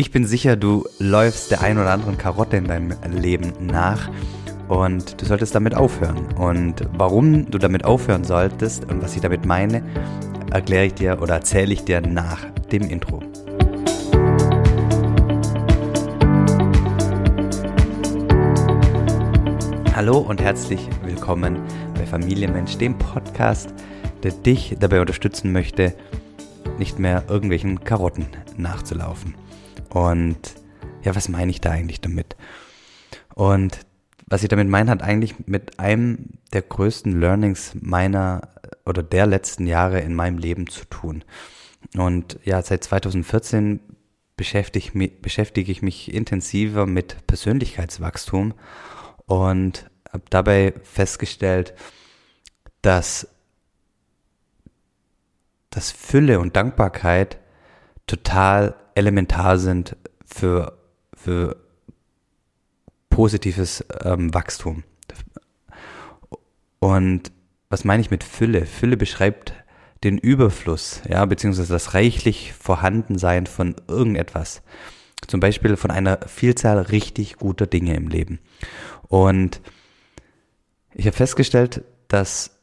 Ich bin sicher, du läufst der ein oder anderen Karotte in deinem Leben nach und du solltest damit aufhören. Und warum du damit aufhören solltest und was ich damit meine, erkläre ich dir oder erzähle ich dir nach dem Intro. Hallo und herzlich willkommen bei Familienmensch, dem Podcast, der dich dabei unterstützen möchte, nicht mehr irgendwelchen Karotten nachzulaufen. Und ja, was meine ich da eigentlich damit? Und was ich damit meine, hat eigentlich mit einem der größten Learnings meiner oder der letzten Jahre in meinem Leben zu tun. Und ja, seit 2014 beschäftige, beschäftige ich mich intensiver mit Persönlichkeitswachstum und habe dabei festgestellt, dass, dass Fülle und Dankbarkeit total elementar sind für, für positives ähm, Wachstum. Und was meine ich mit Fülle? Fülle beschreibt den Überfluss, ja, beziehungsweise das reichlich Vorhandensein von irgendetwas. Zum Beispiel von einer Vielzahl richtig guter Dinge im Leben. Und ich habe festgestellt, dass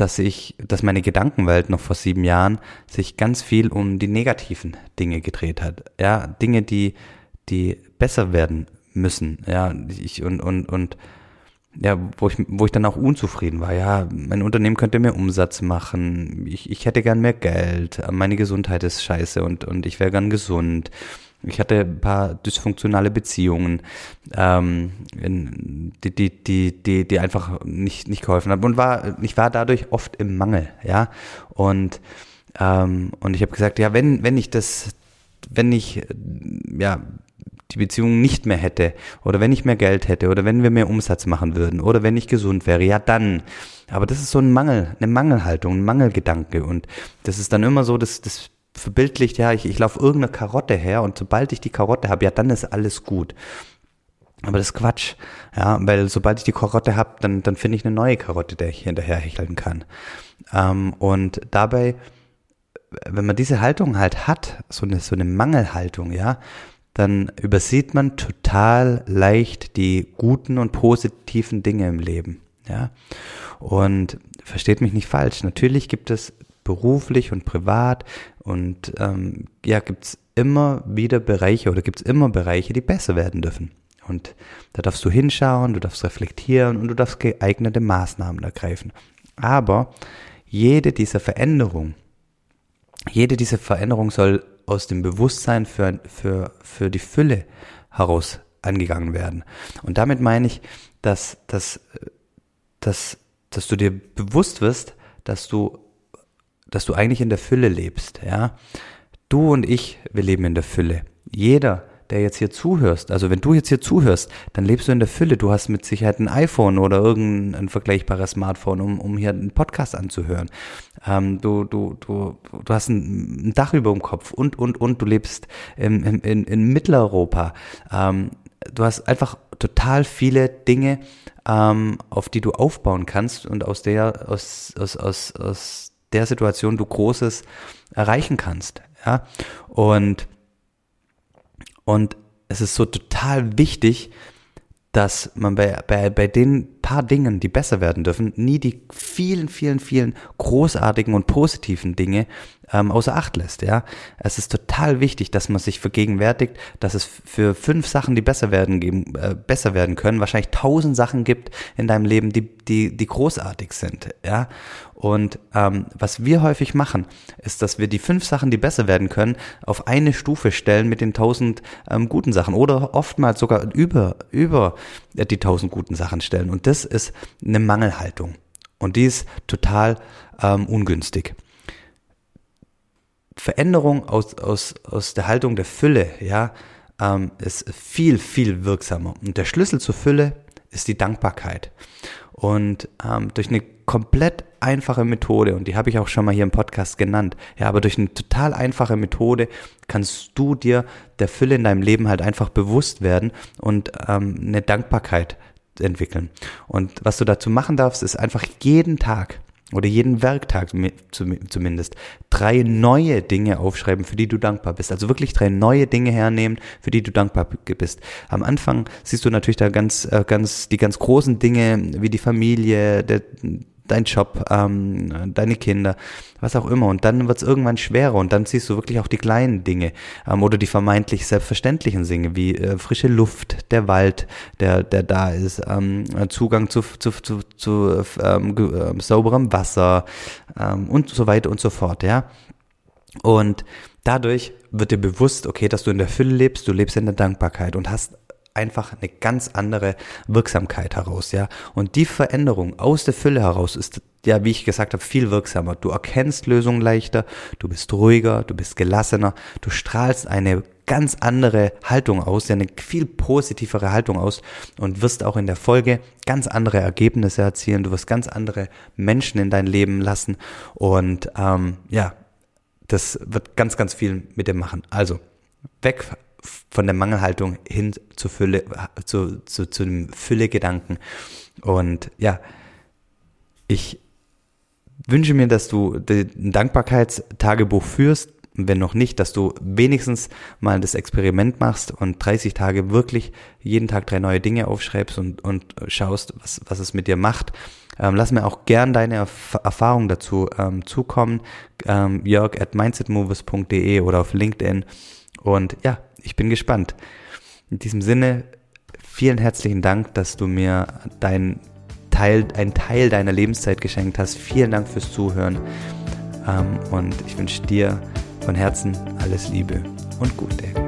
dass ich, dass meine Gedankenwelt noch vor sieben Jahren sich ganz viel um die negativen Dinge gedreht hat. Ja, Dinge, die, die besser werden müssen. Ja, ich und, und, und, ja, wo ich, wo ich dann auch unzufrieden war. Ja, mein Unternehmen könnte mehr Umsatz machen. Ich, ich hätte gern mehr Geld. Meine Gesundheit ist scheiße und, und ich wäre gern gesund. Ich hatte ein paar dysfunktionale Beziehungen, ähm, die, die, die, die, die einfach nicht, nicht geholfen haben und war, ich war dadurch oft im Mangel, ja. Und, ähm, und ich habe gesagt, ja, wenn, wenn ich das, wenn ich, ja, die Beziehung nicht mehr hätte oder wenn ich mehr Geld hätte oder wenn wir mehr Umsatz machen würden oder wenn ich gesund wäre, ja dann. Aber das ist so ein Mangel, eine Mangelhaltung, ein Mangelgedanke und das ist dann immer so, das, das verbildlicht, ja, ich, ich laufe irgendeine Karotte her und sobald ich die Karotte habe, ja, dann ist alles gut. Aber das ist Quatsch, ja, weil sobald ich die Karotte habe, dann, dann finde ich eine neue Karotte, der ich hinterher hecheln kann. Ähm, und dabei, wenn man diese Haltung halt hat, so eine, so eine Mangelhaltung, ja, dann übersieht man total leicht die guten und positiven Dinge im Leben, ja. Und versteht mich nicht falsch, natürlich gibt es beruflich und privat und ähm, ja, gibt's immer wieder Bereiche oder gibt's immer Bereiche, die besser werden dürfen. Und da darfst du hinschauen, du darfst reflektieren und du darfst geeignete Maßnahmen ergreifen. Aber jede dieser Veränderungen, jede dieser Veränderung soll aus dem Bewusstsein für, für, für die Fülle heraus angegangen werden. Und damit meine ich, dass, dass, dass, dass du dir bewusst wirst, dass du dass du eigentlich in der Fülle lebst, ja. Du und ich, wir leben in der Fülle. Jeder, der jetzt hier zuhörst, also wenn du jetzt hier zuhörst, dann lebst du in der Fülle. Du hast mit Sicherheit ein iPhone oder irgendein vergleichbares Smartphone, um, um hier einen Podcast anzuhören. Ähm, du, du, du, du hast ein, ein, Dach über dem Kopf und, und, und du lebst im, in, in Mitteleuropa. Ähm, du hast einfach total viele Dinge, ähm, auf die du aufbauen kannst und aus der, aus, aus, aus, aus der Situation du Großes erreichen kannst. Ja? Und, und es ist so total wichtig, dass man bei, bei, bei den paar Dingen, die besser werden dürfen, nie die vielen, vielen, vielen großartigen und positiven Dinge ähm, außer Acht lässt. Ja, es ist total wichtig, dass man sich vergegenwärtigt, dass es für fünf Sachen, die besser werden geben, äh, besser werden können, wahrscheinlich tausend Sachen gibt in deinem Leben, die die die großartig sind. Ja, und ähm, was wir häufig machen, ist, dass wir die fünf Sachen, die besser werden können, auf eine Stufe stellen mit den tausend ähm, guten Sachen oder oftmals sogar über, über die tausend guten Sachen stellen. Und das ist eine Mangelhaltung. Und die ist total ähm, ungünstig. Veränderung aus, aus, aus der Haltung der Fülle, ja, ähm, ist viel, viel wirksamer. Und der Schlüssel zur Fülle ist die Dankbarkeit. Und ähm, durch eine komplett einfache Methode, und die habe ich auch schon mal hier im Podcast genannt, ja, aber durch eine total einfache Methode kannst du dir der Fülle in deinem Leben halt einfach bewusst werden und ähm, eine Dankbarkeit entwickeln. Und was du dazu machen darfst, ist einfach jeden Tag, oder jeden Werktag zumindest drei neue Dinge aufschreiben, für die du dankbar bist. Also wirklich drei neue Dinge hernehmen, für die du dankbar bist. Am Anfang siehst du natürlich da ganz, äh, ganz, die ganz großen Dinge wie die Familie, der, dein Job, ähm, deine Kinder, was auch immer. Und dann wird es irgendwann schwerer und dann siehst du wirklich auch die kleinen Dinge ähm, oder die vermeintlich selbstverständlichen Dinge wie äh, frische Luft, der Wald, der, der da ist, ähm, Zugang zu, zu, zu, zu ähm, äh, sauberem Wasser ähm, und so weiter und so fort, ja. Und dadurch wird dir bewusst, okay, dass du in der Fülle lebst, du lebst in der Dankbarkeit und hast einfach eine ganz andere Wirksamkeit heraus, ja. Und die Veränderung aus der Fülle heraus ist, ja, wie ich gesagt habe, viel wirksamer. Du erkennst Lösungen leichter, du bist ruhiger, du bist gelassener, du strahlst eine ganz andere Haltung aus, ja, eine viel positivere Haltung aus und wirst auch in der Folge ganz andere Ergebnisse erzielen. Du wirst ganz andere Menschen in dein Leben lassen und ähm, ja, das wird ganz, ganz viel mit dir machen. Also weg von der Mangelhaltung hin zur Fülle, zu, zu, zu dem Fülle-Gedanken. Und ja, ich wünsche mir, dass du ein Dankbarkeitstagebuch führst. Wenn noch nicht, dass du wenigstens mal das Experiment machst und 30 Tage wirklich jeden Tag drei neue Dinge aufschreibst und, und schaust, was, was es mit dir macht. Ähm, lass mir auch gern deine Erf Erfahrungen dazu ähm, zukommen. Ähm, jörg at mindsetmovers.de oder auf LinkedIn. Und ja, ich bin gespannt. In diesem Sinne, vielen herzlichen Dank, dass du mir dein Teil, einen Teil deiner Lebenszeit geschenkt hast. Vielen Dank fürs Zuhören. Ähm, und ich wünsche dir von Herzen alles Liebe und Gute.